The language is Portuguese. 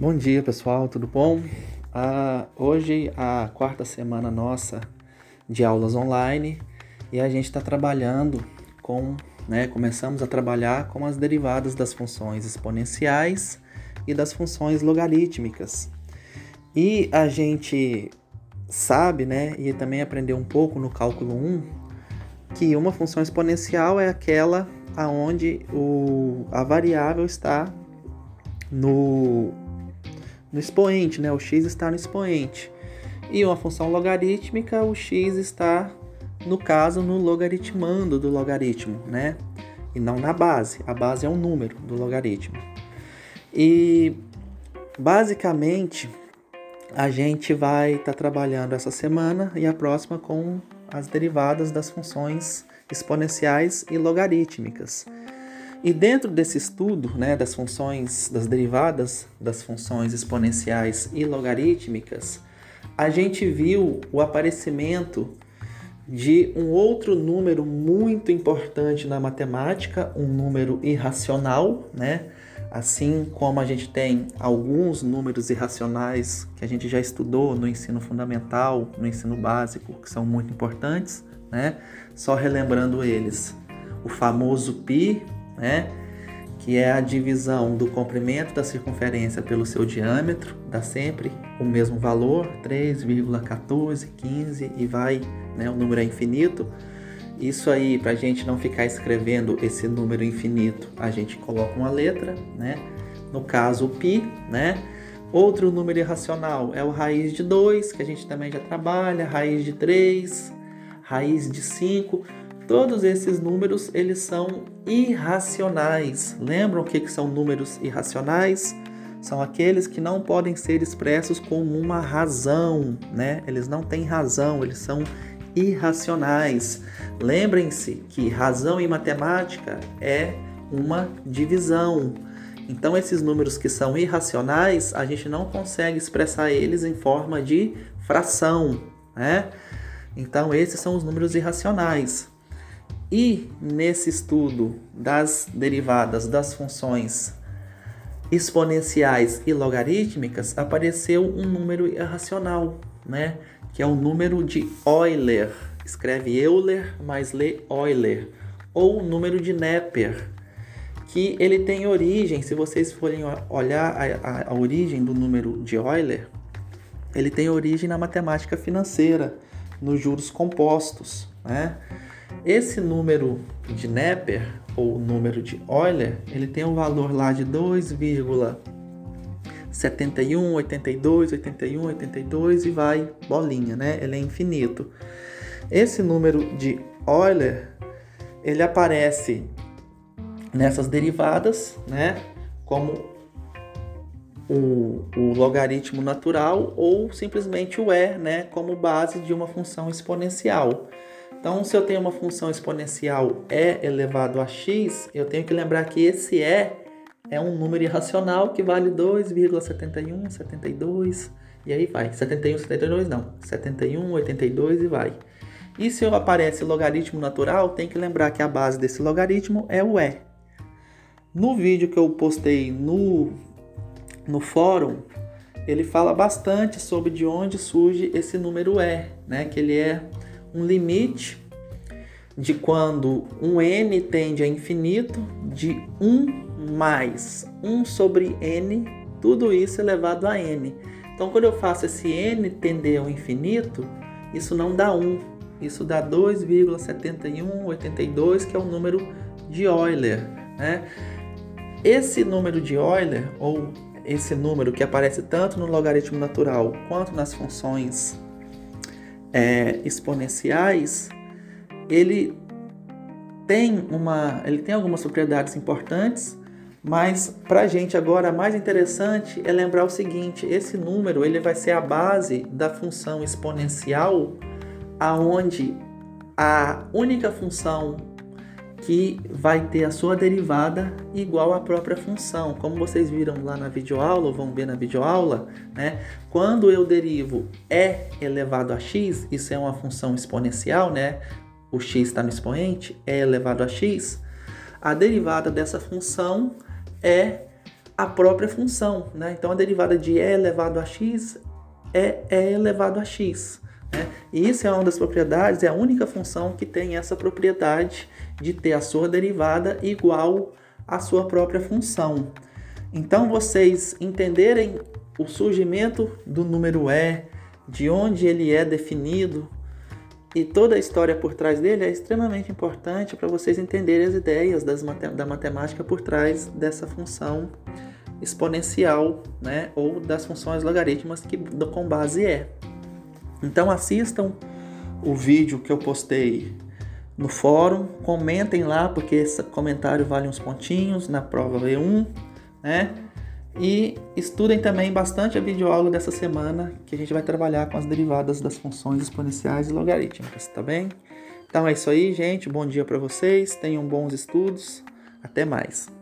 Bom dia pessoal, tudo bom? Uh, hoje a quarta semana nossa de aulas online e a gente está trabalhando com, né, começamos a trabalhar com as derivadas das funções exponenciais e das funções logarítmicas. E a gente sabe, né, e também aprendeu um pouco no cálculo 1, que uma função exponencial é aquela aonde o, a variável está no, no expoente, né? O x está no expoente. E uma função logarítmica, o x está, no caso, no logaritmando do logaritmo, né? E não na base. A base é um número do logaritmo. E basicamente a gente vai estar tá trabalhando essa semana e a próxima com as derivadas das funções exponenciais e logarítmicas. E dentro desse estudo, né, das funções, das derivadas das funções exponenciais e logarítmicas, a gente viu o aparecimento de um outro número muito importante na matemática, um número irracional, né? Assim como a gente tem alguns números irracionais que a gente já estudou no ensino fundamental, no ensino básico, que são muito importantes, né? Só relembrando eles, o famoso π, né? Que é a divisão do comprimento da circunferência pelo seu diâmetro, dá sempre o mesmo valor, 3,1415 e vai, né? O número é infinito. Isso aí, para a gente não ficar escrevendo esse número infinito, a gente coloca uma letra, né? No caso, π, né? Outro número irracional é o raiz de 2, que a gente também já trabalha, raiz de 3, raiz de 5. Todos esses números, eles são irracionais. Lembram o que, são números irracionais? São aqueles que não podem ser expressos como uma razão, né? Eles não têm razão, eles são irracionais. Lembrem-se que razão em matemática é uma divisão. Então, esses números que são irracionais, a gente não consegue expressar eles em forma de fração, né? Então, esses são os números irracionais. E nesse estudo das derivadas das funções exponenciais e logarítmicas, apareceu um número irracional, né? que é o número de Euler. Escreve Euler, mas lê Euler. Ou o número de Neper, que ele tem origem, se vocês forem olhar a, a, a origem do número de Euler, ele tem origem na matemática financeira, nos juros compostos. Né? Esse número de Neper, ou número de Euler, ele tem um valor lá de 2, 71, 82, 81, 82 e vai bolinha, né? Ele é infinito. Esse número de Euler, ele aparece nessas derivadas, né? Como o, o, logaritmo natural ou simplesmente o e, né? Como base de uma função exponencial. Então, se eu tenho uma função exponencial e elevado a x, eu tenho que lembrar que esse e é um número irracional que vale 2,71, 72 e aí vai. 71, 72 não. 71, 82 e vai. E se aparece logaritmo natural, tem que lembrar que a base desse logaritmo é o e. No vídeo que eu postei no, no fórum, ele fala bastante sobre de onde surge esse número e, né? Que ele é um limite de quando um n tende a infinito de 1 mais 1 sobre n, tudo isso elevado a n. Então, quando eu faço esse n tender ao infinito, isso não dá 1, isso dá 2,7182, que é o número de Euler. Né? Esse número de Euler, ou esse número que aparece tanto no logaritmo natural quanto nas funções é, exponenciais, ele tem, uma, ele tem algumas propriedades importantes mas para a gente agora mais interessante é lembrar o seguinte: esse número ele vai ser a base da função exponencial, aonde a única função que vai ter a sua derivada igual à própria função. Como vocês viram lá na videoaula, ou vão ver na videoaula, né? Quando eu derivo e elevado a x, isso é uma função exponencial, né? O x está no expoente, e elevado a x. A derivada dessa função é a própria função. Né? Então a derivada de e elevado a x é e elevado a x. Né? E isso é uma das propriedades, é a única função que tem essa propriedade de ter a sua derivada igual à sua própria função. Então vocês entenderem o surgimento do número e, de onde ele é definido, e toda a história por trás dele é extremamente importante para vocês entenderem as ideias das, da matemática por trás dessa função exponencial, né, ou das funções logarítmicas que com base é. Então assistam o vídeo que eu postei no fórum, comentem lá porque esse comentário vale uns pontinhos na prova V1, né? E estudem também bastante a videoaula dessa semana, que a gente vai trabalhar com as derivadas das funções exponenciais e logarítmicas, tá bem? Então é isso aí, gente. Bom dia para vocês. Tenham bons estudos. Até mais.